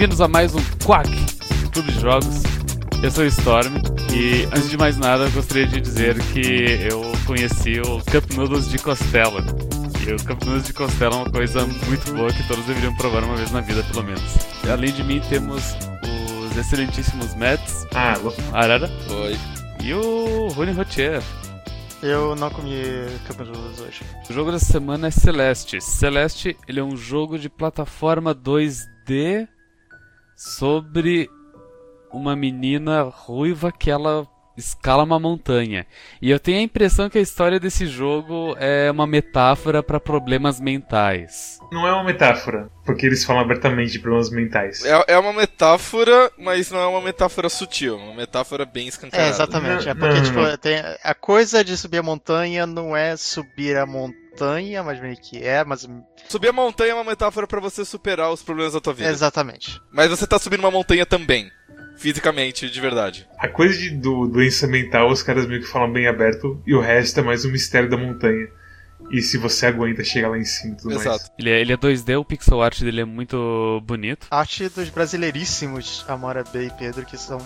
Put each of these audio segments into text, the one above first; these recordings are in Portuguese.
Bem-vindos a mais um Quack Clube de Jogos. Eu sou o Storm e, antes de mais nada, eu gostaria de dizer que eu conheci o Cup Noodles de Costela. E o Cup Noodles de Costela é uma coisa muito boa que todos deveriam provar uma vez na vida, pelo menos. Além de mim, temos os excelentíssimos Mets, Ah. Arara Oi. e o Rony Rotier. Eu não comi cabelos hoje. O jogo dessa semana é Celeste. Celeste, ele é um jogo de plataforma 2D sobre uma menina ruiva que ela escala uma montanha. E eu tenho a impressão que a história desse jogo é uma metáfora para problemas mentais. Não é uma metáfora, porque eles falam abertamente de problemas mentais. É, é uma metáfora, mas não é uma metáfora sutil, é uma metáfora bem escancarada. É, exatamente. Não, É porque, não, tipo, não. tem- a coisa de subir a montanha não é subir a montanha, mas meio que é, mas. Subir a montanha é uma metáfora pra você superar os problemas da tua vida. Exatamente. Mas você tá subindo uma montanha também. Fisicamente, de verdade. A coisa de, do doença mental, os caras meio que falam bem aberto, e o resto é mais um mistério da montanha. E se você aguenta chegar lá em cima e tudo mais. Exato. Ele é, ele é 2D, o pixel art dele é muito bonito. Arte dos brasileiríssimos Amora B e Pedro, que são.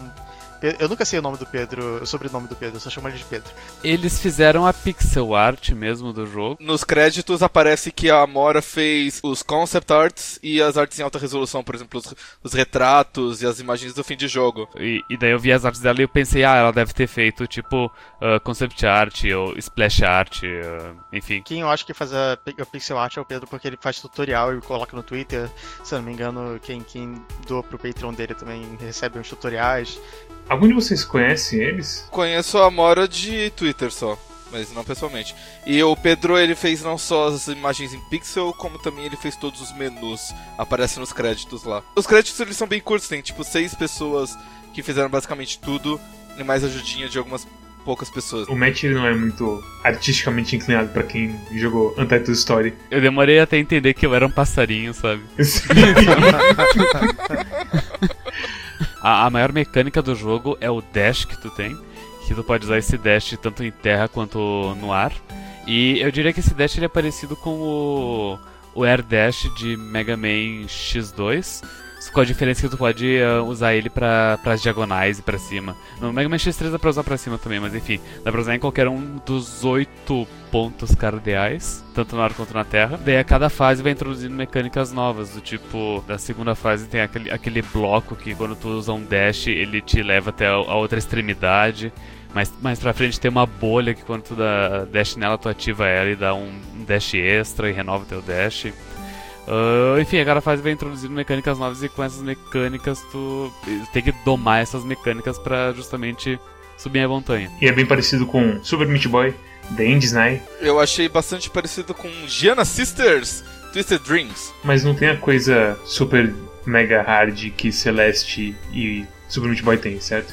Eu nunca sei o nome do Pedro, o sobrenome do Pedro, eu só chamo ele de Pedro. Eles fizeram a pixel art mesmo do jogo. Nos créditos aparece que a Amora fez os concept arts e as artes em alta resolução, por exemplo, os, os retratos e as imagens do fim de jogo. E, e daí eu vi as artes dela e eu pensei, ah, ela deve ter feito tipo ah, concept art ou splash art, ah, enfim. Quem eu acho que faz a, a pixel art é o Pedro, porque ele faz tutorial e coloca no Twitter. Se eu não me engano, quem, quem doa pro Patreon dele também recebe uns tutoriais. Algum de vocês conhece eles? Conheço a Amora de Twitter só, mas não pessoalmente. E o Pedro, ele fez não só as imagens em pixel, como também ele fez todos os menus. Aparece nos créditos lá. Os créditos eles são bem curtos, tem tipo seis pessoas que fizeram basicamente tudo e mais ajudinha de algumas poucas pessoas. O Matt ele não é muito artisticamente inclinado pra quem jogou Untitled Story. Eu demorei até entender que eu era um passarinho, sabe? A, a maior mecânica do jogo é o dash que tu tem, que tu pode usar esse dash tanto em terra quanto no ar. E eu diria que esse dash ele é parecido com o, o Air Dash de Mega Man X2. Com a diferença que tu pode ah, usar ele para as diagonais e pra cima. No Mega Man X3 dá pra usar pra cima também, mas enfim, dá pra usar em qualquer um dos oito pontos cardeais, tanto no ar quanto na terra. Daí a cada fase vai introduzindo mecânicas novas, do tipo, da segunda fase tem aquele, aquele bloco que quando tu usa um dash, ele te leva até a, outra extremidade. Mas mais pra frente tem uma bolha que quando tu dá dash nela, tu ativa ela e dá um, dash extra e renova teu dash. Ah, enfim, a cada fase vai introduzindo mecânicas novas e com essas mecânicas tu tem que domar essas mecânicas pra justamente subir a montanha. E é bem parecido com Super Meat Boy, The End Snipe, Eu achei bastante parecido com Giana Sisters Twisted Dreams. mas não tem a coisa super mega hard que Celeste e Super Meat Boy tem, certo?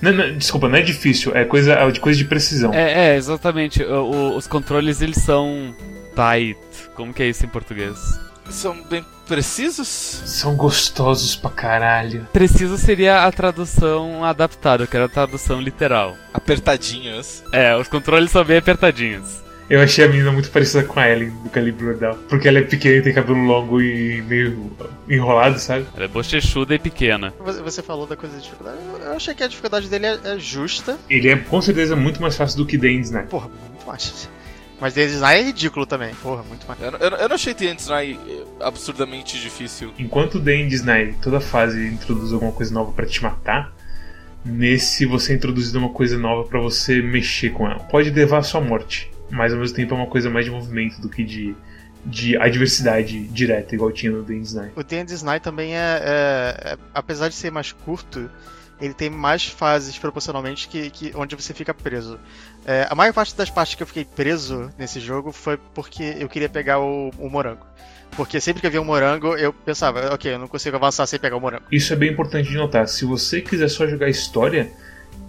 Não, não, desculpa, não é difícil, é coisa, é de coisa de precisão. É, é, exatamente. O- o- os controles eles são tight. Como que é isso em português? São bem precisos? São gostosos pra caralho. Preciso seria a tradução adaptada, que era a tradução literal. Apertadinhos. É, os controles são bem apertadinhos. Eu achei a menina muito parecida com a Ellen do Calibre Bordal. Porque ela é pequena e tem cabelo longo e meio enrolado, sabe? Ela é bochechuda e pequena. Você falou da coisa de dificuldade. Eu- achei que a dificuldade dele é, é justa. Ele é com certeza muito mais fácil do que End Snipe. Porra, muito mais. Mas The Design é ridículo também. Porra, muito mais. Eu, eu, eu não achei The End Snipe absurdamente difícil. Enquanto End Snipe toda fase introduz alguma coisa nova pra te matar, nesse você é introduzido uma coisa nova pra você mexer com ela. Pode levar à sua morte, mas ao mesmo tempo é uma coisa mais de movimento do que de, de adversidade direta, igual tinha no The End Snipe. O The Design também é, é- é- Apesar de ser mais curto, ele tem mais fases proporcionalmente que, que onde você fica preso. É, a maior parte das partes que eu fiquei preso nesse jogo foi porque eu queria pegar o, o morango. Porque sempre que eu via um morango, eu pensava, ok, eu não consigo avançar sem pegar o morango. Isso é bem importante de notar. Se você quiser só jogar história,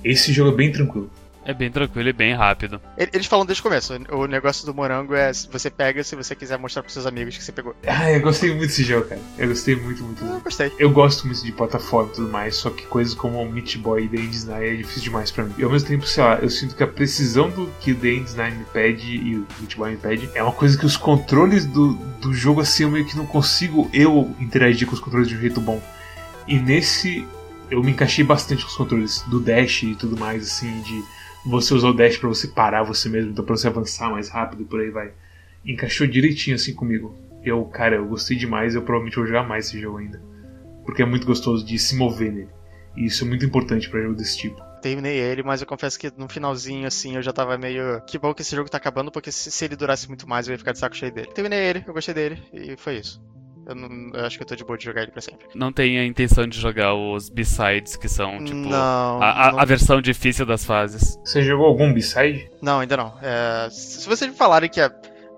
esse jogo é bem tranquilo. É bem tranquilo e bem rápido. Ele- Eles falam desde o começo, o negócio do morango é você pega se você quiser mostrar pros seus amigos que você pegou. Ah, eu gostei muito desse jogo, cara. Eu gostei muito, muito. Eu gostei. Eu gosto muito de plataforma e tudo mais, só que coisas como o Meat Boy e The End Snipe é difícil demais pra mim. E ao mesmo tempo, sei lá, eu sinto que a precisão do que o The End Snipe me pede e o Meat Boy me pede é uma coisa que os controles do, do jogo, assim, eu meio que não consigo eu interagir com os controles de um jeito bom. E nesse eu me encaixei bastante com os controles do dash e tudo mais, assim, de você usar o dash para você parar você mesmo, então pra você avançar mais rápido por aí vai. Encaixou direitinho assim comigo. Eu, cara, eu gostei demais, eu provavelmente vou jogar mais esse jogo ainda. Porque é muito gostoso de se mover nele. E isso é muito importante para jogo desse tipo. Terminei ele, mas eu confesso que no finalzinho, assim, eu já tava meio. Que bom que esse jogo tá acabando, porque se, se ele durasse muito mais, eu ia ficar de saco cheio dele. Terminei ele, eu gostei dele, e foi isso. Eu, não, eu acho que eu tô de boa de jogar ele pra sempre. Não tem a intenção de jogar os B-sides, que são, tipo, não, a, a- não- a versão difícil das fases. Você jogou algum B-side? Não, ainda não. É, se vocês me falarem que é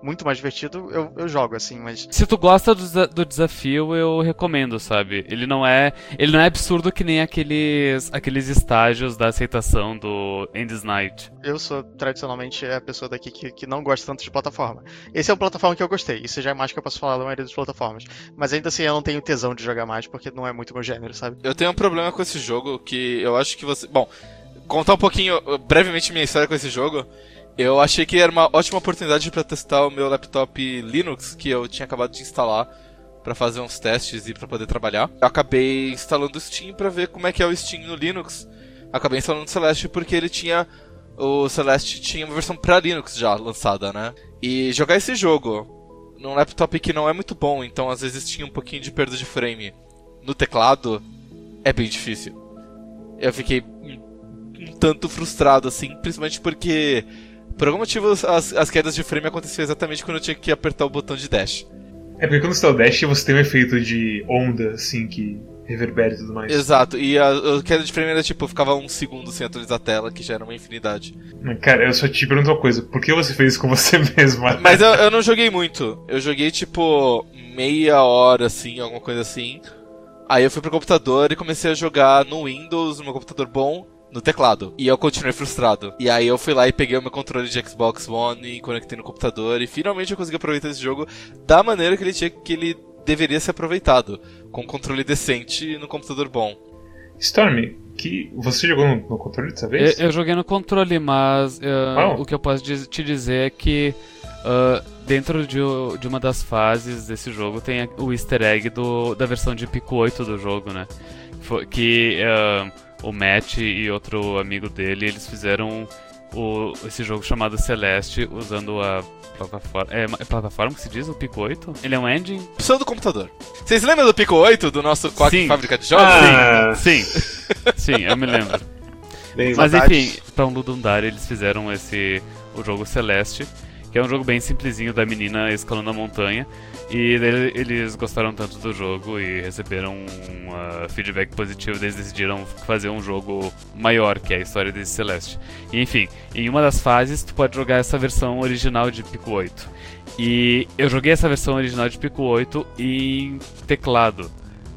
muito mais divertido, eu, eu jogo, assim, mas. Se tu gosta do, do desafio, eu recomendo, sabe? Ele não é, ele não é absurdo que nem aqueles, aqueles estágios da aceitação do End's Night. Eu sou tradicionalmente a pessoa daqui que, que não gosta tanto de plataforma. Esse é um plataforma que eu gostei. Isso já é mais que eu posso falar da maioria das plataformas. Mas ainda assim eu não tenho tesão de jogar mais, porque não é muito meu gênero, sabe? Eu tenho um problema com esse jogo que eu acho que você. Bom, contar um pouquinho, brevemente, minha história com esse jogo. Eu achei que era uma ótima oportunidade pra testar o meu laptop Linux, que eu tinha acabado de instalar pra fazer uns testes e pra poder trabalhar. Eu acabei instalando o Steam pra ver como é que é o Steam no Linux. Acabei instalando o Celeste porque ele tinha. O Celeste tinha uma versão pra Linux já lançada, né? E jogar esse jogo num laptop que não é muito bom, então às vezes tinha um pouquinho de perda de frame no teclado, é bem difícil. Eu fiquei um tanto frustrado, assim, principalmente porque, por algum motivo, as, as quedas de frame aconteciam exatamente quando eu tinha que apertar o botão de dash. É porque quando você dá o dash, você tem um efeito de onda, assim, que reverbera e tudo mais. Exato, e a, a queda de frame era tipo, eu ficava um segundo sem atualizar a tela, que já era uma infinidade. Cara, eu só te pergunto uma coisa. Por que você fez isso com você mesmo? Mas eu, eu não joguei muito. Eu joguei tipo meia hora, assim, alguma coisa assim. Aí eu fui pro computador e comecei a jogar no Windows, no meu computador bom, no teclado. E eu continuei frustrado. E aí eu fui lá e peguei o meu controle de Xbox One e conectei no computador. E finalmente eu consegui aproveitar esse jogo da maneira que ele tinha que ele deveria ser aproveitado. Com um controle decente no computador bom. Storm, que você jogou no, no controle dessa vez? Eu, eu joguei no controle, mas uh, Qual? o que eu posso te dizer é que uh, dentro de, de uma das fases desse jogo tem o easter egg do, da versão de Pico 8 do jogo, né? Que uh, o Matt e outro amigo dele, eles fizeram o, esse jogo chamado Celeste usando a plataforma... É, é plataforma que se diz? O Pico 8? Ele é um engine? Opção do computador. Vocês lembram do Pico 8, do nosso Quack Sim. Fábrica de Jogos? Ah, Sim, sim, eu me lembro. bem, Mas Saudades. enfim, pra um Ludundar eles fizeram esse o jogo Celeste, que é um jogo bem simplesinho da menina escalando a montanha. E ele- eles gostaram tanto do jogo e receberam um ah, feedback positivo, eles decidiram fazer um jogo maior, que é a história desse Celeste. E, enfim, em uma das fases tu pode jogar essa versão original de Pico 8. E eu joguei essa versão original de Pico 8 em teclado.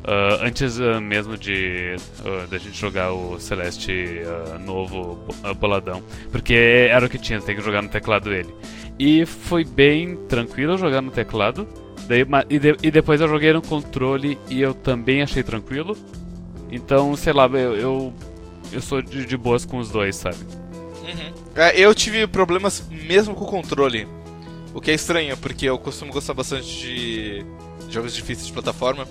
Ah, antes ah, mesmo de ah, da gente jogar o Celeste novo bo- boladão, porque era o que tinha, tem que jogar no teclado ele. E foi bem tranquilo jogar no teclado. Daí, e, de- e depois eu joguei no controle e eu também achei tranquilo. Então, sei lá, eu, eu, eu sou de, de boas com os dois, sabe? Uhum. É, eu tive problemas mesmo com o controle. O que é estranho, porque eu costumo gostar bastante de jogos difíceis de plataforma.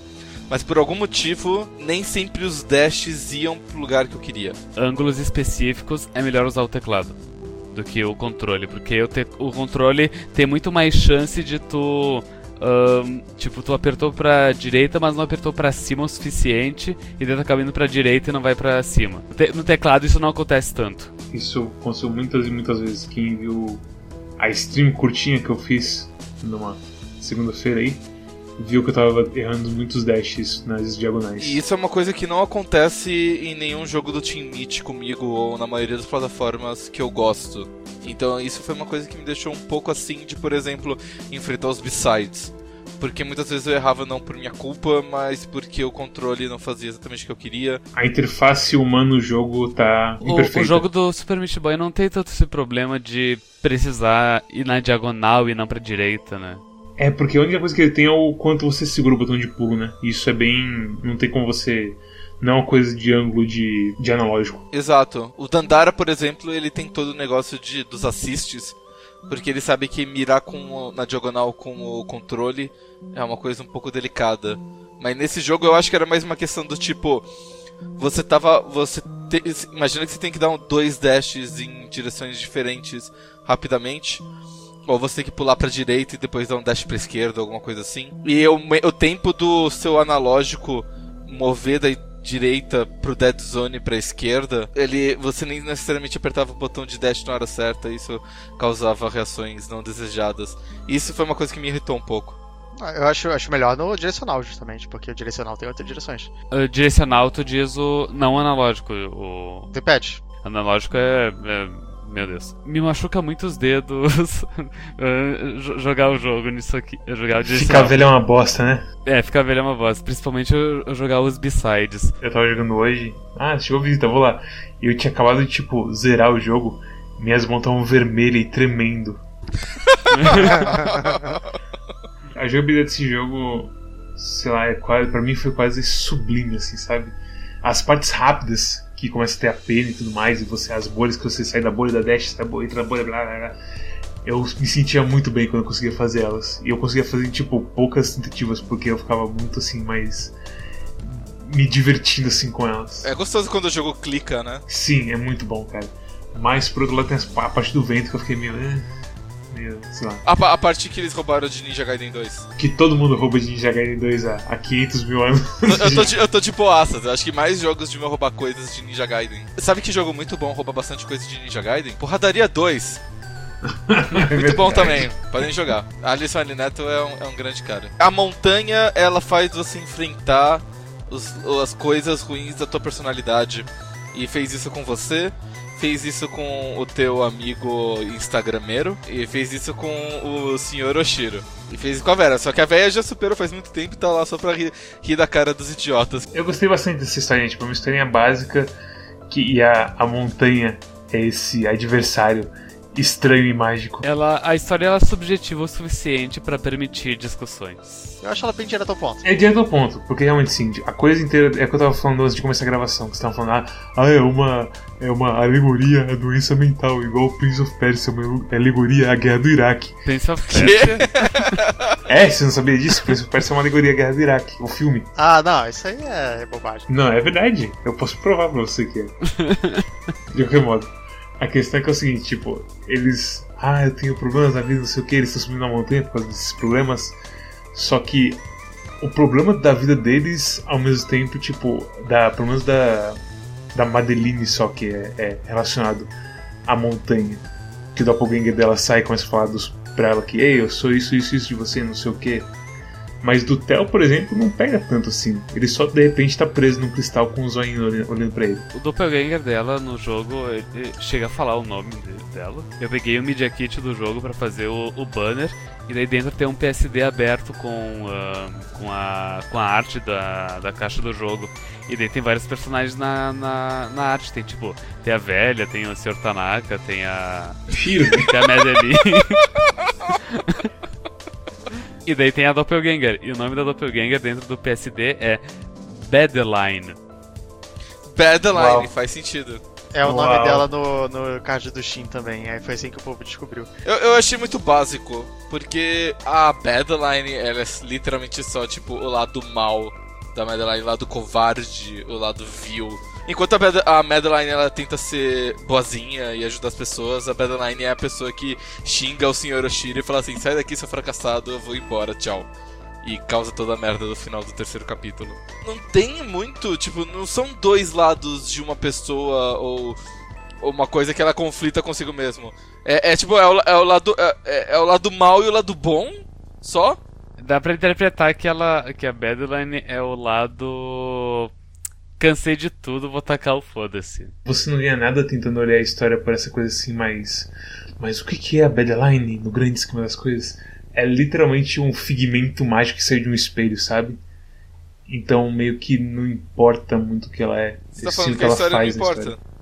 Mas por algum motivo, nem sempre os dashes iam pro lugar que eu queria. ângulos específicos é melhor usar o teclado do que o controle, porque o, te- o controle tem muito mais chance de tu. Ahn, tipo, tu apertou pra direita, mas não apertou pra cima o suficiente, e daí tu acaba indo pra direita e não vai pra cima. No teclado isso não acontece tanto. Isso aconteceu muitas e muitas vezes. Quem viu a stream curtinha que eu fiz numa segunda-feira aí, viu que eu tava errando muitos dashes nas diagonais. E isso é uma coisa que não acontece em nenhum jogo do Team Meet comigo ou na maioria das plataformas que eu gosto. Então isso foi uma coisa que me deixou um pouco assim de, por exemplo, enfrentar os B-sides. Porque muitas vezes eu errava não por minha culpa, mas porque o controle não fazia exatamente o que eu queria. A interface humano-jogo tá O, imperfeita. o jogo do Super Meat Boy não tem tanto esse problema de precisar ir na diagonal e não pra direita, né? É, porque a única coisa que ele tem é o quanto você segura o botão de pulo, né? Isso é bem. Não tem como você. Não é uma coisa de ângulo de, de analógico. Exato. O Dandara, por exemplo, ele tem todo o negócio de, dos assists. porque ele sabe que mirar com na diagonal com o controle é uma coisa um pouco delicada. Mas nesse jogo eu acho que era mais uma questão do tipo. Você tava. Você te- imagina que você tem que dar um, dois dashes em direções diferentes rapidamente. Ou você tem que pular pra direita e depois dar um dash pra esquerda, alguma coisa assim. E o, o tempo do seu analógico mover da direita pro dead zone pra esquerda, ele você nem necessariamente apertava o botão de dash na hora certa, isso causava reações não desejadas. Isso foi uma coisa que me irritou um pouco. Ah, Eu acho, acho melhor no direcional, justamente, porque o direcional tem outras direções. Uh, direcional, tu diz o não analógico. O Depende. analógico é, é- Meu Deus. Me machuca muito os dedos jo- jogar o jogo nisso aqui. Jogar Ficar velho é uma bosta, né? É, ficar velho é uma voz. Principalmente eu, eu jogar os B-sides. Eu tava jogando hoje. Ah, chegou visita, vou lá. E eu tinha acabado de, tipo, zerar o jogo. Minhas mãos estavam vermelhas e tremendo. A jogabilidade desse jogo, sei lá, é quase, pra mim foi quase sublime, assim, sabe? As partes rápidas, que começa a ter a pena e tudo mais, e você, as bolhas que você sai da bolha da dash, da bolha, entra na bolha, blá blá blá. Eu me sentia muito bem quando eu conseguia fazer elas. E eu conseguia fazer, tipo, poucas tentativas, porque eu ficava muito, assim, mais. me divertindo, assim, com elas. É gostoso quando o jogo clica, né? Sim, é muito bom, cara. Mas, por outro lado, tem a parte do vento que eu fiquei meio. Meio, sei lá. A, a parte que eles roubaram de Ninja Gaiden 2. Que todo mundo rouba de Ninja Gaiden 2 há, há 500 mil anos. Eu, eu tô de, eu tô de boaças, eu acho que mais jogos deviam roubar coisas de Ninja Gaiden. Sabe que jogo muito bom rouba bastante coisa de Ninja Gaiden? Porradaria 2. Muito bom também, podem jogar. A Alisson Ali Neto é um, é um grande cara. A montanha, ela faz você enfrentar os- as coisas ruins da tua personalidade. E fez isso com você, fez isso com o teu amigo instagrameiro, e fez isso com o senhor Oshiro. E fez com a Vera, só que a Vera já superou faz muito tempo e tá lá só pra rir, rir da cara dos idiotas. Eu gostei bastante dessa história, tipo, uma historinha básica que e a, a montanha é esse adversário estranho e mágico. Ela, a história ela é subjetiva o suficiente pra permitir discussões. Eu acho ela bem direto ao ponto. É direto ao ponto, porque realmente sim, a coisa inteira é o que eu tava falando antes de começar a gravação, que você tava falando, ah, ah, é uma é uma alegoria à doença mental, igual o Prince of Persia, uma alegoria à guerra do Iraque. Prince of Persia. É, você não sabia disso? Prince of Persia é uma alegoria à guerra do Iraque, o filme. Ah, não, isso aí é bobagem. Não, é verdade. Eu posso provar pra você que é. De qualquer modo. A questão é que é o seguinte, tipo, eles. Ah, eu tenho problemas na vida, não sei o que, eles estão subindo na montanha por causa desses problemas. Só que o problema da vida deles, ao mesmo tempo, tipo, da, pelo menos da. Da Madeline só que é, é relacionado à montanha. Que o doppelganger dela sai e começa a falar dos, pra ela que, ei, eu sou isso, isso, isso de você, não sei o que. Mas do Theo, por exemplo, não pega tanto assim. Ele só de repente tá preso num cristal com um zoinho olhando, pra ele. O doppelganger dela no jogo, ele chega a falar o nome de- dela. Eu peguei o Media Kit do jogo pra fazer o, o banner, e daí dentro tem um PSD aberto com, ah, com, a, com a arte da, da caixa do jogo. E daí tem vários personagens na, na, na arte. Tem tipo, tem a velha, tem o Sr. Tanaka, tem a. Shiro, tem a Madeline. e daí tem a Doppelganger. E o nome da Doppelganger dentro do PSD é Badeline. Badeline, Uau. faz sentido. É o Uau. nome dela no, no card do Steam também. Aí foi assim que o povo descobriu. Eu, eu achei muito básico, porque a Badeline, ela é literalmente só, tipo, o lado mal da Madeline, o lado covarde, o lado vil. Enquanto a, Bad a Madeline, ela tenta ser boazinha e ajudar as pessoas, a Badeline é a pessoa que xinga o Sr. Oshiro e fala assim, sai daqui, seu fracassado, eu vou embora, tchau. E causa toda a merda no final do terceiro capítulo. Não tem muito, tipo, não são dois lados de uma pessoa ou uma coisa que ela conflita consigo mesmo. É, é tipo, é o, é o lado é, é- é o lado mal e o lado bom, só. Dá pra interpretar que ela. que a Badeline é o lado. Cansei de tudo, vou tacar o foda-se. você não ganha nada tentando olhar a história por essa coisa assim, mas. Mas o que que é a Badeline no grande esquema das coisas? É literalmente um figmento mágico que sai de um espelho, sabe? Então meio que não importa muito o que ela é. Você tá falando o que a história não importa. história.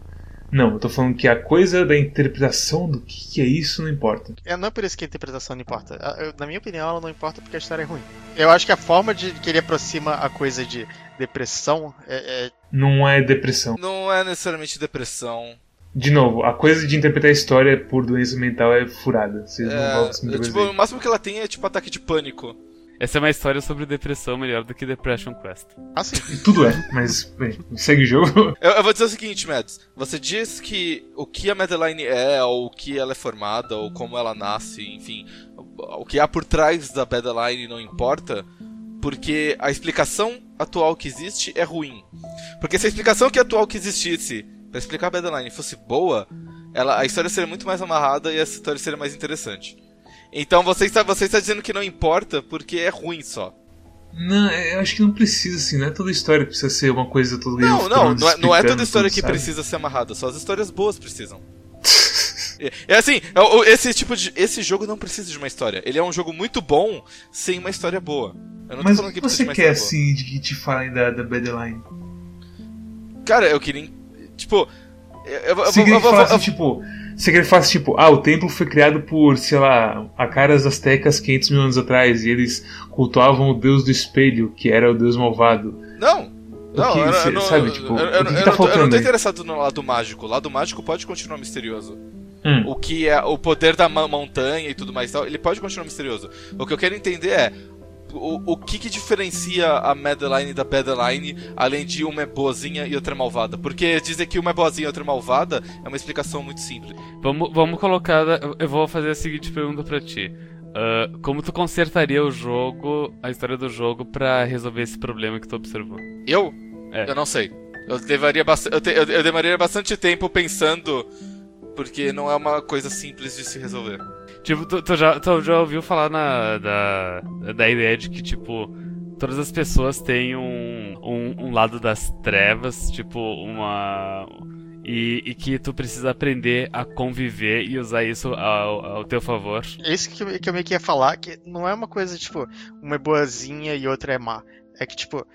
Não, eu tô falando que a coisa da interpretação do que, que é isso não importa. É, não é por isso que a interpretação não importa. Eu- na minha opinião, ela não importa porque a história é ruim. Eu acho que a forma de que ele aproxima a coisa de depressão é, é- Não é depressão. Não é necessariamente depressão. De novo, a coisa de interpretar a história por doença mental é furada. Vocês não vão se É, meter tipo, o máximo que ela tem é tipo ataque de pânico. Essa é uma história sobre depressão melhor do que Depression Quest. Ah, sim. Tudo é, mas bem, segue o jogo. Eu, eu vou dizer o seguinte, Mads. Você diz que o que a Madeline é, ou o que ela é formada, ou como ela nasce, enfim, o que há por trás da Madeline não importa, porque a explicação atual que existe é ruim. Porque se a explicação que atual que existisse pra explicar a Madeline fosse boa, ela, a história seria muito mais amarrada e a história seria mais interessante. Então você está, você está dizendo que não importa porque é ruim só. Não, eu acho que não precisa, assim, não é toda história que precisa ser uma coisa toda Game Não, não, não é, não é toda história que sabe? precisa ser amarrada, só as histórias boas precisam. É, é assim, é esse tipo de. Esse jogo não precisa de uma história. Ele é um jogo muito bom sem uma história boa. Eu não Mas tô falando que você de uma quer, assim, de que te falem da, da Badeline? Cara, eu queria. Tipo. Eu, eu, eu, eu, queria eu, que eu, falasse, eu- tipo... Você queria que falasse, tipo, ah, o templo foi criado por, sei lá, acaras astecas 500 mil anos atrás, e eles cultuavam o deus do espelho, que era o deus malvado. Não! Não, que eu, você- eu não, sabe, tipo, eu, que eu que não tá tô- eu não tô interessado no lado mágico. O lado mágico pode continuar misterioso. Hum. O que é o poder da montanha e tudo mais e tal, ele pode continuar misterioso. O que eu quero entender é o, o que que diferencia a Madeline da Badeline, além de uma é boazinha e outra é malvada? Porque dizer que uma é boazinha e outra é malvada é uma explicação muito simples. Vamos, vamos colocar. Eu vou fazer a seguinte pergunta pra ti. Ah, como tu consertaria o jogo, a história do jogo, pra resolver esse problema que tu observou? Eu? É. Eu não sei. Eu levaria eu, te- eu, eu demoraria bastante tempo pensando, porque não é uma coisa simples de se resolver. Tipo, tu, tu já, tu já ouviu falar na, da, da ideia de que, tipo, todas as pessoas têm um, um, um lado das trevas, tipo, uma. E, e que tu precisa aprender a conviver e usar isso ao, ao teu favor. É isso que eu, que eu meio que ia falar, que não é uma coisa, tipo, uma é boazinha e outra é má. É que, tipo,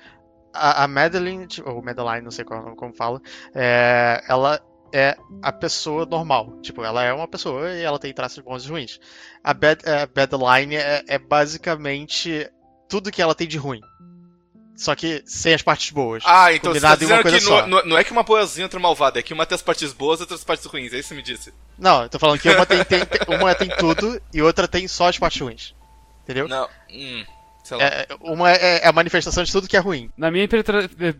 a, a Madeline, tipo, ou Madeline, não sei como, como fala, é, ela é a pessoa normal. Tipo, ela é uma pessoa e ela tem traços bons e ruins. A Bad, a Badeline é, é basicamente tudo que ela tem de ruim. Só que sem as partes boas. Ah, então você tá dizendo que coisa não, não- é que uma boazinha outra malvada, é que uma tem as partes boas e outras partes ruins, é isso que você me disse. Não, eu tô falando que uma tem, tem- uma tem tudo e outra tem só as partes ruins. Entendeu? Não, hum. É, uma é, é a manifestação de tudo que é ruim. Na minha,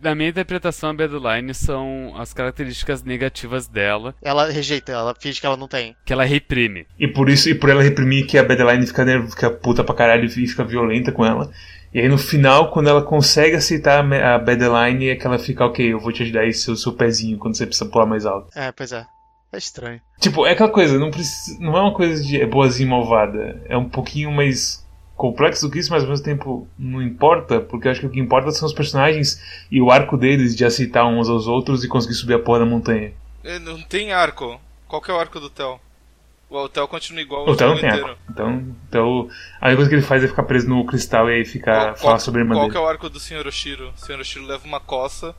na minha interpretação, a Badeline são as características negativas dela, Ela rejeita, ela finge que ela não tem. que ela reprime. E por isso, e por ela reprimir que a Badeline fica, fica puta pra caralho e fica violenta com ela. E aí no final, quando ela consegue aceitar a Badeline, é que ela fica, ok, eu vou te ajudar aí, seu, seu pezinho, quando você precisa pular mais alto. É, pois é. É estranho. Tipo, é aquela coisa, não, precisa, não é uma coisa de é boazinha e malvada. É um pouquinho mais complexo do que isso, mas ao mesmo tempo não importa, porque eu acho que o que importa são os personagens e o arco deles de aceitar uns aos outros e conseguir subir a porra da montanha. É, Não tem arco. Qual que é o arco do Theo? O Theo continua igual O Theo não tem inteiro. arco. Então, então, a única coisa que ele faz é ficar preso no cristal e aí ficar, Qual, falar qual- sobre a irmã qual dele. que é o arco do Sr. Oshiro? O Sr. Oshiro leva uma coça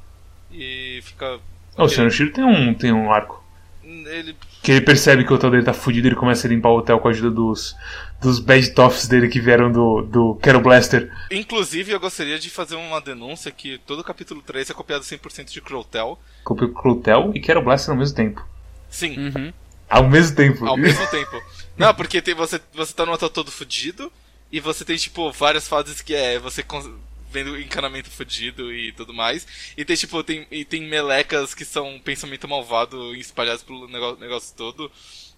e fica. Oh, o Sr. Shiro tem um, tem um arco. Ele. Que ele percebe que o hotel dele tá fudido e ele começa a limpar o hotel com a ajuda dos, dos bad toffs dele que vieram do, do Quero Blaster. Inclusive, eu gostaria de fazer uma denúncia que todo o capítulo 3 é copiado 100% de Crowtel. Copiou Crutel e Quero Blaster ao mesmo tempo. Sim, Uhum. Ao mesmo tempo. ao mesmo tempo. Não, porque tem, você, você tá no hotel todo fudido e você tem, tipo, várias fases que é você cons- vendo encanamento fudido e tudo mais. E tem, tipo, tem, e tem melecas que são pensamento malvado espalhados pelo negócio, negócio todo.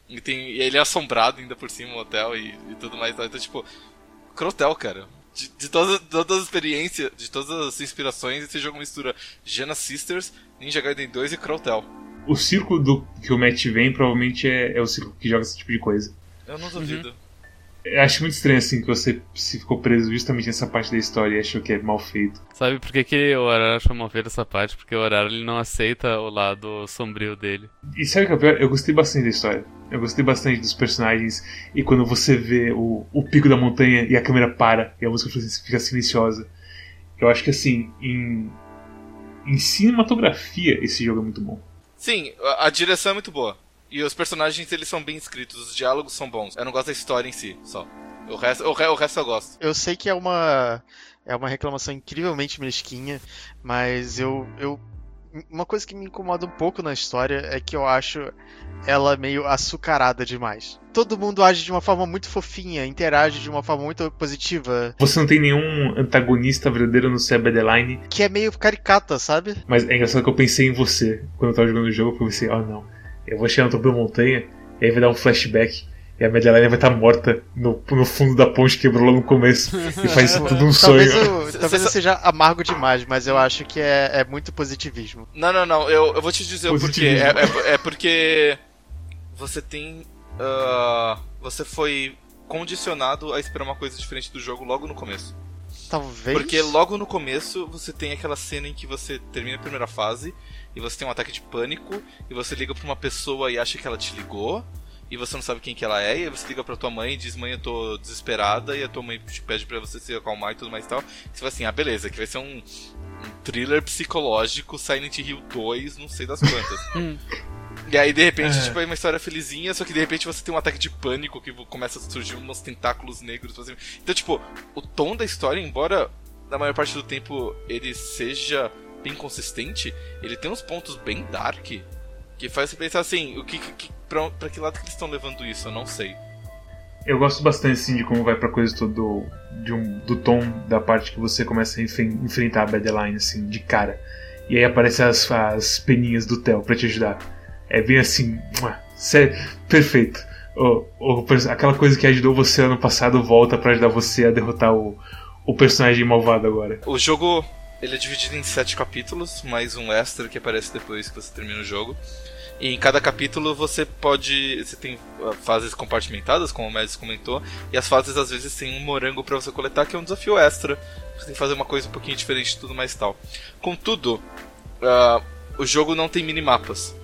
E, tem, e ele é assombrado ainda por cima, o hotel e, e tudo mais. Então, tipo, Crotel, cara. De, de todas, todas as experiências, de todas as inspirações, esse jogo mistura Jana Sisters, Ninja Gaiden 2 e Crotel. O círculo do que o Matt vem provavelmente é, é o círculo que joga esse tipo de coisa. Eu não duvido. Eu acho muito estranho assim que você se ficou preso justamente nessa parte da história e achou que é mal feito. Sabe por que, que o Horário achou mal feito essa parte? Porque o Horário ele não aceita o lado sombrio dele. E sabe o que é pior? Eu gostei bastante da história. Eu gostei bastante dos personagens. E quando você vê o, o pico da montanha e a câmera para e a música fica silenciosa. Eu acho que assim, em, em cinematografia, esse jogo é muito bom. Sim, a direção é muito boa. E os personagens, eles são bem escritos, os diálogos são bons. Eu não gosto da história em si, só. O resto, o, re- o resto eu gosto. Eu sei que é uma é uma reclamação incrivelmente mesquinha, mas eu eu Uma coisa que me incomoda um pouco na história é que eu acho ela meio açucarada demais. Todo mundo age de uma forma muito fofinha, interage de uma forma muito positiva. Você não tem nenhum antagonista verdadeiro no Cyber Deadline. Que é meio caricata, sabe? Mas é engraçado que eu pensei em você quando eu tava jogando o jogo, porque eu pensei, oh não, eu vou chegar no topo da montanha, e aí vai dar um flashback. E a Madeline vai estar morta no, no fundo da ponte que quebrou lá no começo. e faz isso tudo um talvez sonho. Eu, talvez eu seja amargo demais, mas eu acho que é, é muito positivismo. Não, não, não. Eu, eu vou te dizer o porquê. É, é, é porque você tem. Uh, você foi condicionado a esperar uma coisa diferente do jogo logo no começo. Talvez. Porque logo no começo você tem aquela cena em que você termina a primeira fase e você tem um ataque de pânico e você liga pra uma pessoa e acha que ela te ligou e você não sabe quem que ela é, e aí você liga pra tua mãe e diz, mãe, eu tô desesperada, e a tua mãe te pede pra você se acalmar e tudo mais e tal. E você fala assim, ah, beleza, que vai ser um, um thriller psicológico, Silent Hill 2, não sei das quantas. Hum. E aí, de repente, é. tipo, é uma história felizinha, só que de repente você tem um ataque de pânico que começa a surgir uns tentáculos negros. Assim. Então, tipo, o tom da história, embora na maior parte do tempo ele seja bem consistente, ele tem uns pontos bem dark que faz você pensar assim, o que, que pra, pra que lado que eles estão levando isso? Eu não sei. Eu gosto bastante assim, de como vai pra coisa do, de um, do tom da parte que você começa a enfrentar a Badeline, assim, de cara. E aí aparecem as, as peninhas do Theo pra te ajudar. É bem assim. Sério, perfeito. Oh, oh, aquela coisa que ajudou você ano passado volta para ajudar você a derrotar o, o personagem malvado agora. O jogo ele é dividido em sete capítulos, mais um extra que aparece depois que você termina o jogo. E em cada capítulo você pode. Você tem ah, fases compartimentadas, como o Mads comentou, e as fases às vezes tem um morango para você coletar, que é um desafio extra. Você tem que fazer uma coisa um pouquinho diferente de tudo mais tal. Contudo, uh, o jogo não tem minimapas.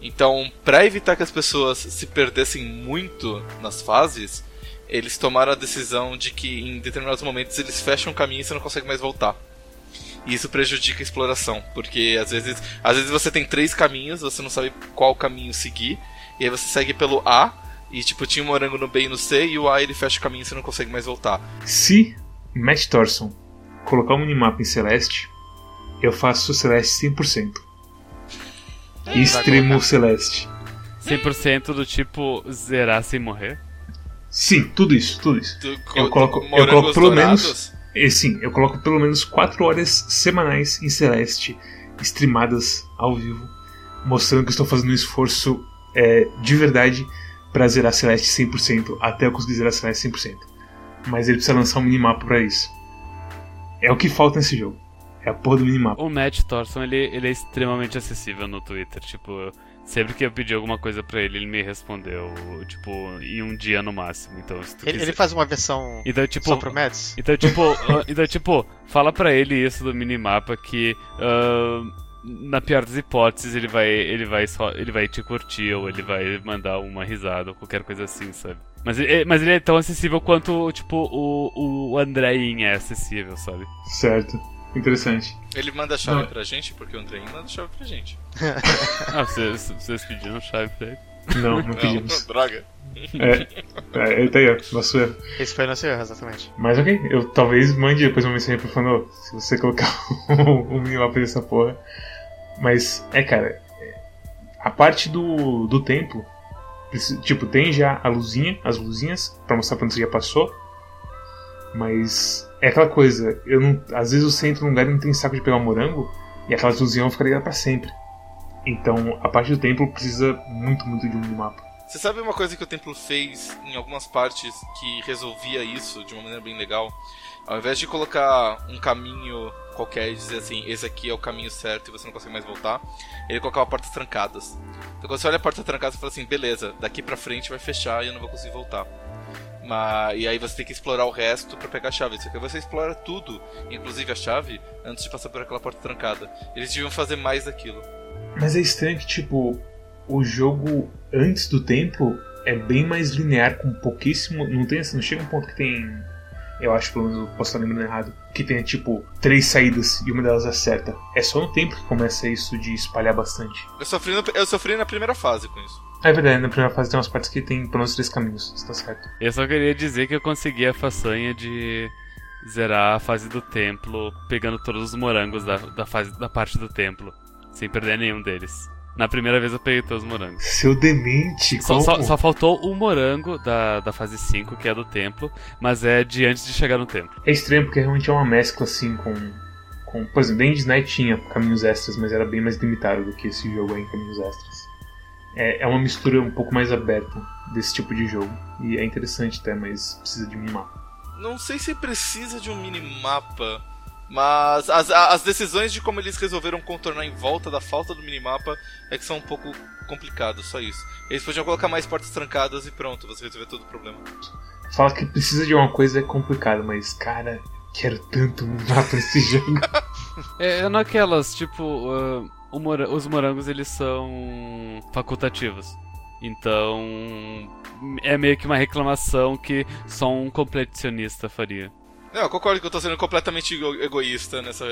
Então, para evitar que as pessoas se perdessem muito nas fases, eles tomaram a decisão de que em determinados momentos eles fecham o caminho e você não consegue mais voltar. E isso prejudica a exploração, porque às vezes, às vezes você tem três caminhos, você não sabe qual caminho seguir, e aí você segue pelo A, e tipo, tinha um morango no B e no C, e o A ele fecha o caminho e você não consegue mais voltar. Se Matt Thorson colocar um minimapa em Celeste, eu faço Celeste 100%. É, Extremo Celeste. 100% do tipo zerar sem morrer? Sim, tudo isso, tudo isso. Tu, eu coloco, eu coloco pelo dourados? menos e sim, eu coloco pelo menos 4 horas semanais em Celeste, streamadas ao vivo, mostrando que estou fazendo um esforço é, de verdade para zerar Celeste 100%, até eu conseguir zerar Celeste 100%. Mas ele precisa lançar um minimapa para isso. É o que falta nesse jogo. É a porra do minimapa. O Matt Thorson, ele, ele é extremamente acessível no Twitter. Tipo, Sempre que eu pedi alguma coisa para ele, ele me respondeu, tipo, em um dia no máximo. Então, se ele, quiser... ele faz uma versão então, tipo, só pro Mets? Então, tipo, uh, então, tipo, fala para ele isso do minimapa que uh, na pior das hipóteses ele vai ele vai só ele vai te curtir ou ele vai mandar uma risada ou qualquer coisa assim, sabe? Mas, mas ele é tão acessível quanto, tipo, o, o Andrein é acessível, sabe? Certo. Interessante. Ele manda a chave não. pra gente, porque o Andrei manda a chave pra gente. ah, vocês, vocês pediram chave pra ele? Não, não pedimos. Não, droga. É, é, ele tá aí, ó, nosso erro. Esse foi nosso erro, exatamente. Mas ok, eu talvez mande depois uma mensagem pro Fano, se você colocar o minimapa dessa porra. Mas, é cara, a parte do, do templo, tipo, tem já a luzinha, as luzinhas, pra mostrar pra onde você já passou. Mas é aquela coisa, eu não, às vezes você entra num lugar e não tem saco de pegar um morango e aquelas luzinhas vão ficar ligadas pra sempre. Então a parte do templo precisa muito, muito de um mapa. Você sabe uma coisa que o templo fez em algumas partes que resolvia isso de uma maneira bem legal? Ao invés de colocar um caminho qualquer e dizer assim, esse aqui é o caminho certo e você não consegue mais voltar, ele colocava portas trancadas. Então quando você olha a porta trancada, você fala assim, beleza, daqui pra frente vai fechar e eu não vou conseguir voltar. Mas, e aí você tem que explorar o resto para pegar a chave. Isso aqui você explora tudo, inclusive a chave, antes de passar por aquela porta trancada. Eles deviam fazer mais daquilo. Mas é estranho que, tipo, o jogo antes do tempo é bem mais linear, com pouquíssimo. Não tem assim, não chega um ponto que tem. Eu acho, pelo menos, posso estar lembrando errado. Que tem, tipo, três saídas e uma delas acerta. É só no tempo que começa isso de espalhar bastante. Eu sofri, no, eu sofri na primeira fase com isso. É verdade, na primeira fase tem umas partes que tem pelo menos três caminhos, está certo. Eu só queria dizer que eu consegui a façanha de zerar a fase do templo pegando todos os morangos da, da, fase, da parte do templo. sem perder nenhum deles. Na primeira vez eu peguei todos os morangos. Seu demente, Só, como? só- só faltou o morango da, da fase 5, que é do templo, mas é de antes de chegar no templo. É estranho porque realmente é uma mescla assim com. com por exemplo, Night tinha caminhos extras, mas era bem mais limitado do que esse jogo aí em caminhos extras. É, é uma mistura um pouco mais aberta desse tipo de jogo. E é interessante até, mas precisa de um mapa. Não sei se precisa de um minimapa, mas as, as decisões de como eles resolveram contornar em volta da falta do minimapa é que são um pouco complicados, só isso. Eles podiam colocar mais portas trancadas e pronto, você resolver todo o problema. Falar que precisa de uma coisa é complicado, mas cara, quero tanto um mapa nesse jogo. É, é naquelas, tipo, o mora- os morangos eles são facultativos. Então, é meio que uma reclamação que só um completionista faria. Não, eu concordo que eu tô sendo completamente ego- egoísta nessa,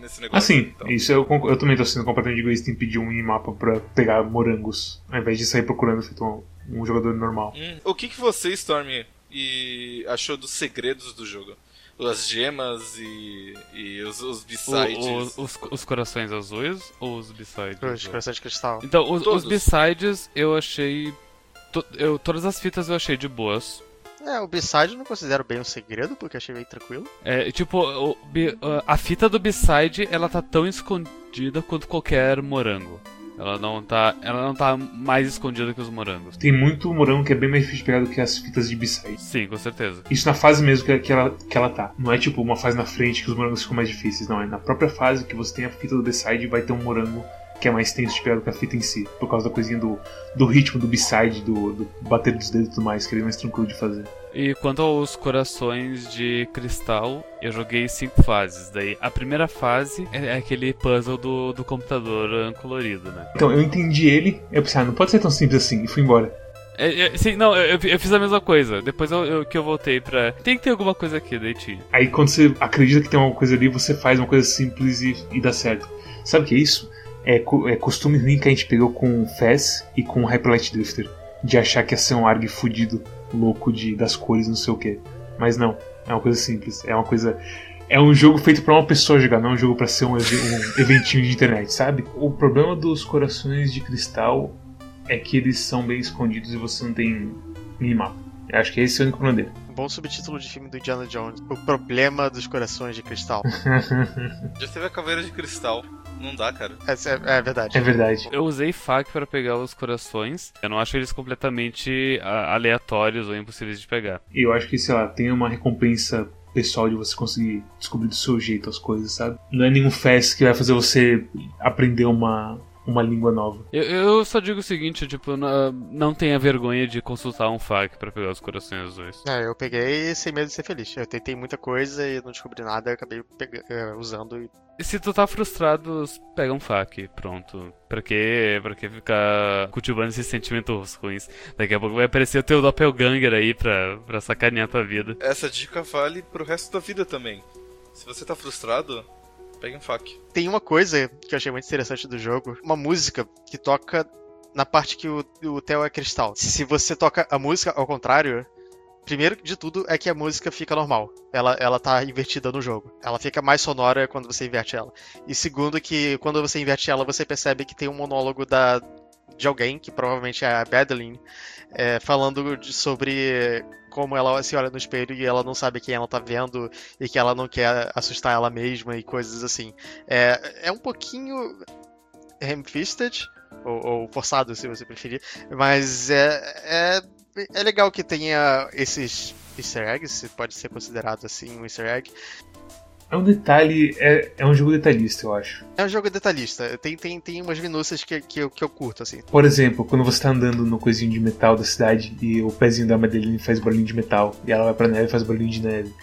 nesse negócio. Assim, então. isso eu, eu também tô sendo completamente egoísta em pedir um minimapa pra pegar morangos, ao invés de sair procurando feito um, um jogador normal. Hum, o que, que você, Storm, e achou dos segredos do jogo? As gemas e, e os, os B-sides? os, os corações azuis ou os b-sides? Os corações de cristal. Então, os, Todos. os b-sides eu achei. to- eu, todas as fitas eu achei de boas. É, o B-side eu não considero bem um segredo, porque achei bem tranquilo. É, tipo, o a fita do B-side, ela tá tão escondida quanto qualquer morango. Ela não tá, ela não tá mais escondida que os morangos. Tem muito morango que é bem mais difícil de pegar do que as fitas de B-side. Sim, com certeza. Isso na fase mesmo que, que, ela, que ela tá. Não é tipo uma fase na frente que os morangos ficam mais difíceis, não. É na própria fase que você tem a fita do B-side vai ter um morango que é mais tenso de pegar do que a fita em si. Por causa da coisinha do, do ritmo do B-side, do, do bater dos dedos e tudo mais, que ele é mais tranquilo de fazer. E quanto aos corações de cristal, eu joguei cinco fases. Daí, a primeira fase é é aquele puzzle do, do computador colorido, né? Então, eu entendi ele, eu pensei, ah, não pode ser tão simples assim, e fui embora. É, é, sim, não, eu, eu fiz a mesma coisa. Depois eu, eu- que eu voltei pra. Tem que ter alguma coisa aqui, daí tinha. Aí quando você acredita que tem alguma coisa ali, você faz uma coisa simples e, e dá certo. Sabe o que é isso? É, é costume ruim que a gente pegou com o Fez e com o Hyperlight Drifter. De achar que ia ser um ARG fudido, louco de, das cores, não sei o que. Mas não, é uma coisa simples. É uma coisa. É um jogo feito pra uma pessoa jogar, não é um jogo pra ser um, um eventinho de internet, sabe? O problema dos corações de cristal é que eles são bem escondidos e você não tem minimapa. Eu acho que esse é o único problema dele. Um bom subtítulo de filme do Indiana Jones. O problema dos corações de cristal. Já teve a caveira de cristal. Não dá, cara. É, é- é verdade. É verdade. Eu usei FAQ pra pegar os corações. Eu não acho eles completamente aleatórios ou impossíveis de pegar. E eu acho que, sei lá, tem uma recompensa pessoal de você conseguir descobrir do seu jeito as coisas, sabe? Não é nenhum fest que vai fazer você aprender uma, uma língua nova. Eu, eu só digo o seguinte, tipo, não, não tenha vergonha de consultar um FAQ pra pegar os corações azuis. É, eu peguei sem medo de ser feliz. Eu tentei muita coisa e não descobri nada, eu acabei pega- é, usando e. E se tu tá frustrado, pega um FAQ, pronto. Pra que, pra que ficar cultivando esses sentimentos ruins? Daqui a pouco vai aparecer o teu doppelganger aí pra, pra sacanear tua vida. Essa dica vale pro resto da vida também. Se você tá frustrado, Tem uma coisa que eu achei muito interessante do jogo: uma música que toca na parte que o, o Theo é cristal. Se você toca a música ao contrário. Primeiro de tudo é que a música fica normal. Ela, ela tá invertida no jogo. Ela fica mais sonora quando você inverte ela. E segundo que quando você inverte ela, você percebe que tem um monólogo da, de alguém, que provavelmente é a Madeline, é, falando de- sobre como ela se olha no espelho e ela não sabe quem ela tá vendo e que ela não quer assustar ela mesma e coisas assim. É, é um pouquinho ham-fisted, ou, ou forçado, se você preferir, mas é, é, é legal que tenha esses easter eggs, pode ser considerado assim um easter egg. É um detalhe, é, é um jogo detalhista, eu acho. É um jogo detalhista, tem, tem, tem umas minúcias que, que, eu, que eu curto, assim. Por exemplo, quando você tá andando no coisinho de metal da cidade e o pezinho da Madeline faz barulhinho de metal e ela vai pra neve e faz barulhinho de neve.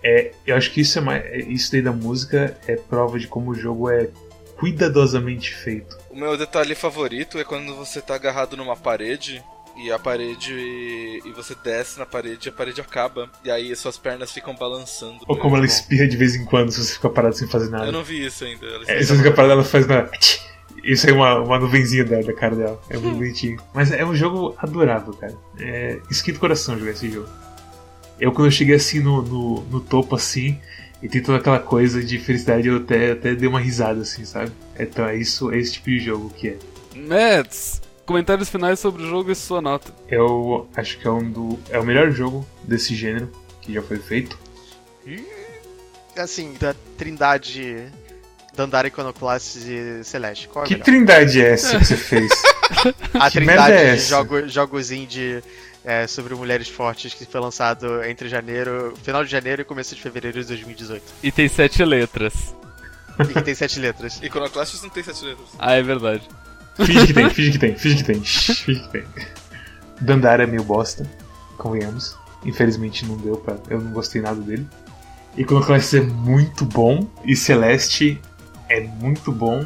É, eu acho que isso é mais, é- isso daí da música é prova de como o jogo é cuidadosamente feito. O meu detalhe favorito é quando você tá agarrado numa parede e a parede. e você desce na parede e a parede acaba. E aí as suas pernas ficam balançando. Ou como ela espirra de vez em quando se você fica parado sem fazer nada. Eu não vi isso ainda. Ela É, se você fica parado, ela faz na. Isso é uma, uma nuvenzinha da, da cara dela. É muito bonitinho. Mas é um jogo adorável, cara. É esquisito coração jogar esse jogo. Eu, quando eu cheguei assim no, no, no topo, assim, e tem toda aquela coisa de felicidade, eu até, até dei uma risada, assim, sabe? Então é isso, é esse tipo de jogo que é. Mets, comentários finais sobre o jogo e sua nota. Eu acho que é um do. É o melhor jogo desse gênero que já foi feito. Assim, da trindade Dandara Iconoclastes e Celeste. Qual é Que melhor? trindade é essa que você fez? A que merda trindade é de jogo, jogos indie é, sobre mulheres fortes que foi lançado entre janeiro, final de janeiro e começo de fevereiro de 2018. E tem sete letras. E tem sete letras. Iconoclastes não tem sete letras. Ah, é verdade. Finge que tem, finge que tem, finge que tem. Finge que tem. Dandara é meio bosta, convenhamos. Infelizmente não deu pra. Eu não gostei nada dele. Iconoclast é muito bom. E Celeste é muito bom.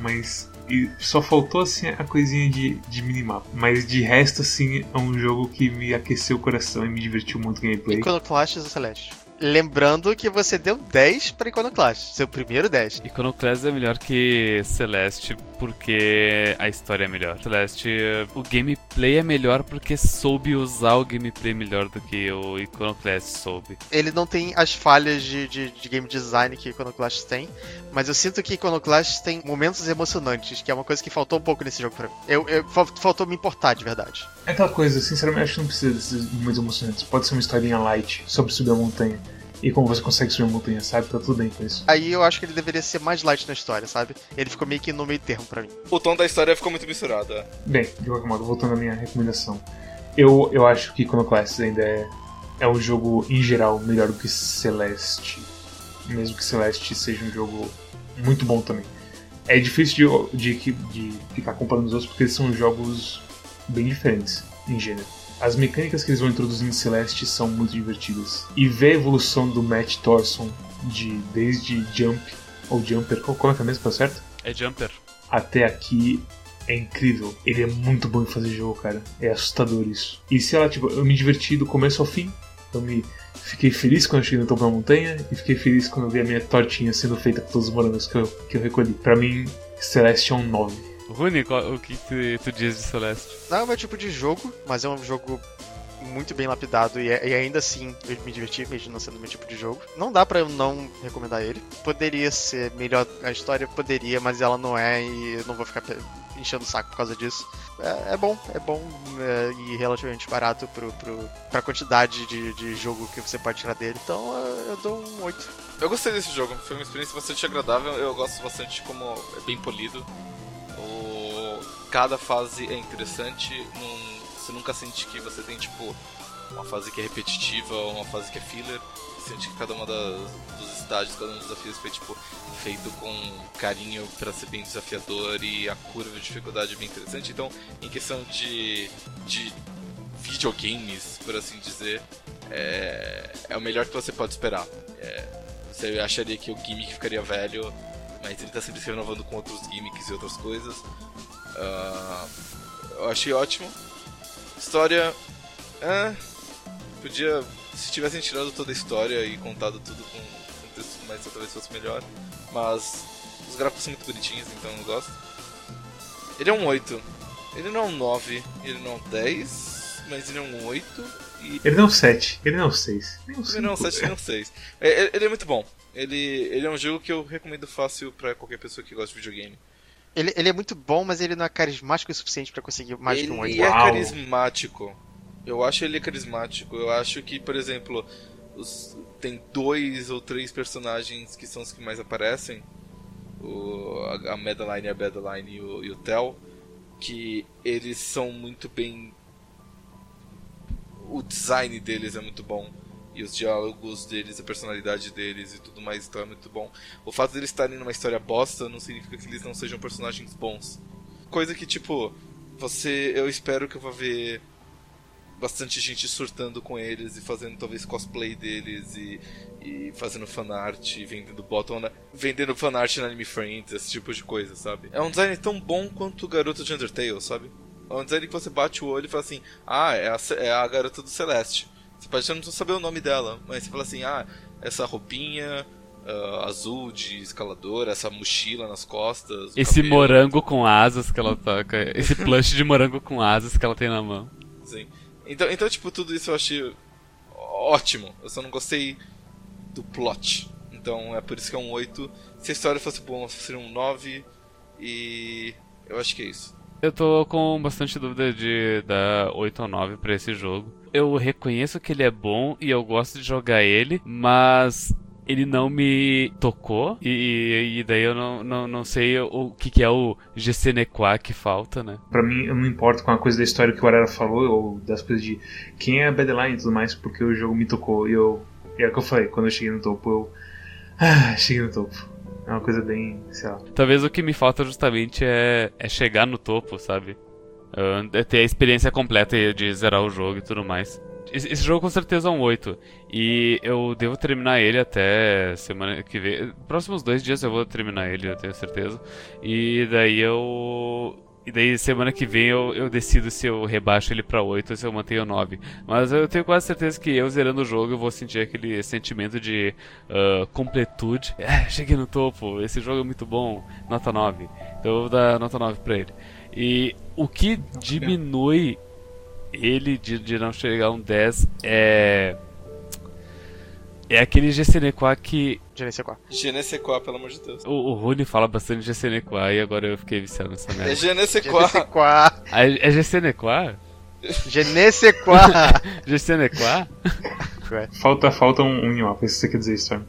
Mas. e só faltou assim a coisinha de, de minimapa. Mas de resto, assim, é um jogo que me aqueceu o coração e me divertiu muito o gameplay. Iconoclastes ou Celeste? Lembrando que você deu 10 pra Iconoclastes, seu primeiro 10. Iconoclast é melhor que Celeste porque a história é melhor. Celeste, o gameplay é melhor porque soube usar o gameplay melhor do que o Iconoclast soube. Ele não tem as falhas de, de, de game design que Iconoclastes tem, mas eu sinto que Iconoclastes tem momentos emocionantes, que é uma coisa que faltou um pouco nesse jogo pra mim. Eu, eu- fal- faltou me importar de verdade. É aquela coisa, sinceramente, acho que não precisa desses momentos emocionantes. Pode ser uma historinha light sobre subir a montanha. E como você consegue subir a montanha, sabe? Tá tudo bem com isso. Aí eu acho que ele deveria ser mais light na história, sabe? Ele ficou meio que no meio termo pra mim. O tom da história ficou muito misturado. é. Bem, de qualquer modo, voltando à minha recomendação. Eu, eu acho que Iconoclast ainda é, é um jogo, em geral, melhor do que Celeste. Mesmo que Celeste seja um jogo muito bom também. É difícil de, de, de ficar comparando os outros porque eles são jogos bem diferentes em gênero. As mecânicas que eles vão introduzindo em Celeste são muito divertidas. E ver a evolução do Matt Thorson de, desde Jump, ou Jumper, qual, é que é mesmo, tá certo? É Jumper. até aqui é incrível. Ele é muito bom em fazer jogo, cara. É assustador isso. E sei lá, tipo, eu me diverti do começo ao fim. Eu me fiquei feliz quando eu cheguei no topo da montanha e fiquei feliz quando eu vi a minha tortinha sendo feita com todos os morangos que eu, que eu recolhi. Pra mim, Celeste é um 9. Rune, qual- o que tu, tu diz de Celeste? Não é o meu tipo de jogo, mas é um jogo muito bem lapidado e, e ainda assim eu me diverti, mesmo não sendo meu tipo de jogo. Não dá pra eu não recomendar ele. Poderia ser melhor a história, poderia, mas ela não é e eu não vou ficar enchendo o saco por causa disso. É, é bom, é bom é, e relativamente barato pro, pro, pra quantidade de, de jogo que você pode tirar dele. Então eu dou um 8. Eu gostei desse jogo, foi uma experiência bastante agradável. Eu gosto bastante como é bem polido. O... Cada fase é interessante. Você nunca sente que você tem tipo uma fase que é repetitiva ou uma fase que é filler. Você sente que cada uma das, dos estágios, cada um dos desafios foi tipo feito com carinho para ser bem desafiador e a curva de dificuldade é bem interessante. Então, em questão de, de videogames, por assim dizer, é, é o melhor que você pode esperar. É, você acharia que o gimmick ficaria velho, mas ele tá sempre se renovando com outros gimmicks e outras coisas. Ah, eu achei ótimo. História. É, podia. Se tivessem tirado toda a história e contado tudo com, com texto mais talvez fosse melhor. Mas os gráficos são muito bonitinhos, então eu gosto. Ele é um 8. Ele não é um 9, ele não é um 10, mas ele é um 8. E Ele não é um 7, ele não é um 6. Nem um ele não é um 5. 7, nem um 6. É, é- ele é muito bom. Ele, ele é um jogo que eu recomendo fácil pra qualquer pessoa que gosta de videogame. Ele, ele é muito bom, mas ele não é carismático o suficiente pra conseguir mais ele que um 8. é Uau. carismático. Eu acho ele carismático. Eu acho que, por exemplo, os- tem dois ou três personagens que são os que mais aparecem. O, a, Madeline, a Madeline e o, e o Tel. Que eles são muito bem. O design deles é muito bom. E os diálogos deles, a personalidade deles e tudo mais então é muito bom. O fato deles estarem numa história bosta não significa que eles não sejam personagens bons. Coisa que, tipo, você. Eu espero que eu vá ver bastante gente surtando com eles e fazendo talvez cosplay deles e, e fazendo fanart, e vendendo bottom, na- vendendo fanart na Anime Friends, esse tipo de coisa, sabe? É um design tão bom quanto o garoto de Undertale, sabe? É um design que você bate o olho e fala assim: Ah, é a, é a garota do Celeste. Você pode não saber o nome dela, mas você fala assim: Ah, essa roupinha. ah, azul de escalador, essa mochila nas costas. Esse cabelo. morango com asas que ela toca. Esse plush de morango com asas que ela tem na mão. Sim. Então, então, tipo, tudo isso eu achei ótimo. Eu só não gostei do plot. Então é por isso que é um 8. Se a história fosse boa, seria um 9. E eu acho que é isso. Eu tô com bastante dúvida de dar 8 ou 9 pra esse jogo. Eu reconheço que ele é bom e eu gosto de jogar ele, mas ele não me tocou e, e daí eu não, não, não sei o que, que é o Gessenequa que falta, né? Pra mim, eu não importo com a coisa da história que o Arara falou ou das coisas de quem é a Badline e tudo mais, porque o jogo me tocou e eu. E é o que eu falei, quando eu cheguei no topo, eu. Ah, cheguei no topo. É uma coisa bem, sei lá. Talvez o que me falta justamente é, é chegar no topo, sabe? Uh, é ter a experiência completa de zerar o jogo e tudo mais. Esse, esse jogo com certeza é um 8. E eu devo terminar ele até semana que vem. Próximos dois dias eu vou terminar ele, eu tenho certeza. E daí eu. E daí semana que vem eu, eu decido se eu rebaixo ele pra 8 ou se eu mantenho 9. Mas eu tenho quase certeza que eu zerando o jogo eu vou sentir aquele sentimento de uh, completude. É, cheguei no topo, esse jogo é muito bom, nota 9. Então eu vou dar nota 9 pra ele. E o que diminui ele de, de não chegar a um 10 é. É aquele Gessenequa que. Genesequá. Genesequá, pelo amor de Deus. O, o Rune fala bastante Gessenequa e agora eu fiquei viciado nessa É merda. Genesequá. Genesequá. Ah, é é Gessenequa? Genesequá. Gessenequa? Falta, falta um, um minimapa, isso que você quer dizer, Storm.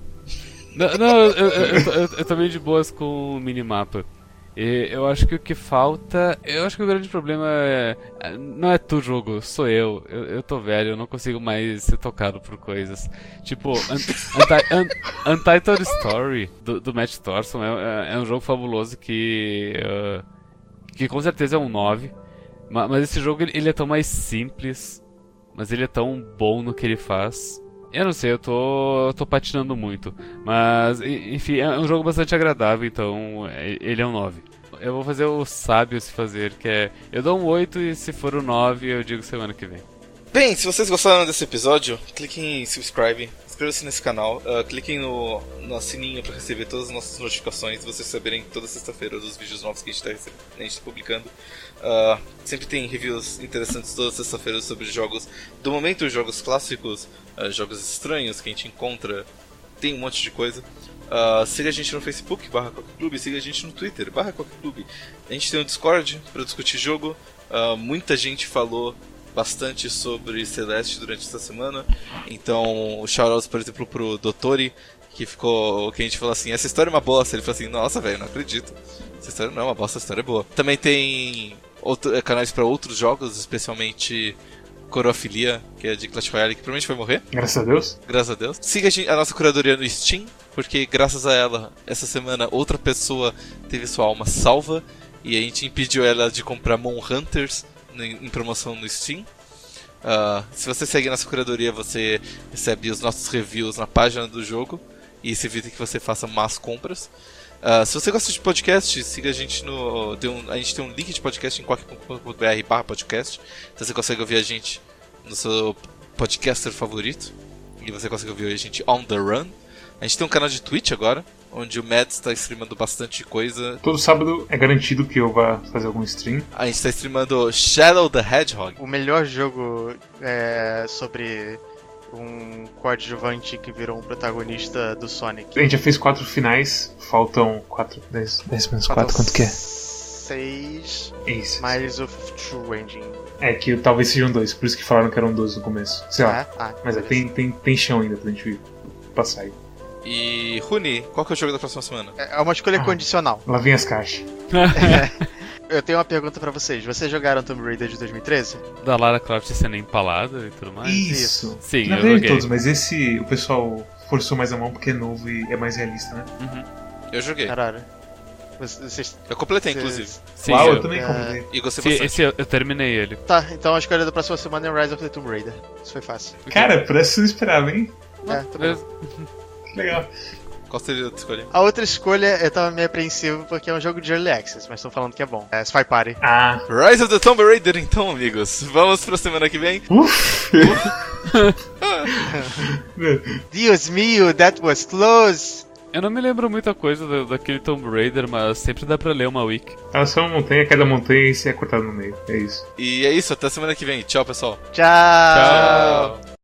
Não, não eu, eu, eu, eu tô meio de boas com o minimapa. E eu acho que o que falta. Eu acho que o grande problema é. Não é tu jogo, sou eu. Eu, eu tô velho, eu não consigo mais ser tocado por coisas. Tipo, Un- Unti- Un- Untitled Story do, do Matt Thorson é, é- é um jogo fabuloso que. ah, que com certeza é um 9. Ma- Mas esse jogo ele é tão mais simples. Mas ele é tão bom no que ele faz. Eu não sei, eu tô, tô patinando muito. Mas, enfim, é um jogo bastante agradável, então é- ele é um 9. Eu vou fazer o sábio se fazer, que é. Eu dou um 8 e se for o 9 eu digo semana que vem. Bem, se vocês gostaram desse episódio, cliquem em subscribe, inscrevam-se nesse canal, ah, cliquem no, no sininho para receber todas as nossas notificações e vocês saberem toda sexta-feira dos vídeos novos que a gente está publicando. Ah, sempre tem reviews interessantes toda sexta-feira sobre jogos do momento, jogos clássicos, ah, jogos estranhos que a gente encontra, tem um monte de coisa. Ah, siga a gente no Facebook, barra Clube, siga a gente no Twitter, barra Clube. A gente tem um Discord para discutir jogo. Muita gente falou bastante sobre Celeste durante essa semana. Então, shoutouts, por exemplo, pro Dottori, que ficou. que a gente falou assim: essa história é uma bosta. Ele falou assim: nossa, velho, não acredito. Essa história não é uma bosta, essa história é boa. Também tem outro, eh, canais para outros jogos, especialmente Corofilia, que é de Clash Royale, que provavelmente vai morrer, Graças a Deus. graças a Deus. Siga a, nossa curadoria no Steam, porque graças a ela, essa semana, outra pessoa teve sua alma salva e a gente impediu ela de comprar Mon Hunters em, promoção no Steam. Ah, se você segue nossa curadoria, você recebe os nossos reviews na página do jogo e isso evita que você faça más compras. Ah, se você gosta de podcast, siga a gente no. tem um- a gente tem um link de podcast em qualquer.br barra podcast. Então você consegue ouvir a gente no seu podcaster favorito. E você consegue ouvir a gente on the run. A gente tem um canal de Twitch agora, onde o Mads está streamando bastante coisa. Todo sábado é garantido que eu vá fazer algum stream. A gente está streamando Shadow the Hedgehog. O melhor jogo é sobre um coadjuvante que virou um protagonista do Sonic. A gente já fez quatro finais, faltam quatro. Dez, dez menos quatro, quanto que é? Seis, É isso. mais o True Engine. É que talvez sejam dois, por isso que falaram que eram 12 no começo. Sei lá. Ah, ah, Mas é, tem, tem, tem chão ainda pra gente passar aí. E Runi, qual que é o jogo da próxima semana? É uma escolha Ah. condicional. Lá vem as caixas. Eu tenho uma pergunta pra vocês. Vocês jogaram Tomb Raider de 2013? da Lara Croft sendo empalada e tudo mais. Isso. Sim, Na eu joguei. todos, mas esse o pessoal forçou mais a mão porque é novo e é mais realista, né? Uhum. Eu joguei. Caralho. Vocês, Eu completei, vocês- inclusive. Sim, Uau, eu, eu, também é, comprei. E gostei sim, bastante. esse eu, eu terminei ele. Tá, então a escolha da próxima semana é Rise of the Tomb Raider. Isso foi fácil. Cara, parece que eu esperava, hein? É, tá. Que legal. Qual seria a tua escolha? A outra escolha eu tava meio apreensivo porque é um jogo de Early Access, mas estão falando que é bom. É Spy Party. Ah, Rise of the Tomb Raider, então, amigos. Vamos pra semana que vem. uff! Dios mio, that was close! Eu não me lembro muita coisa da- daquele Tomb Raider, mas sempre dá pra ler uma wiki. Ela só é uma montanha, cada montanha e se é cortado no meio. É isso. E é isso, até semana que vem. Tchau, pessoal. Tchau! Tchau.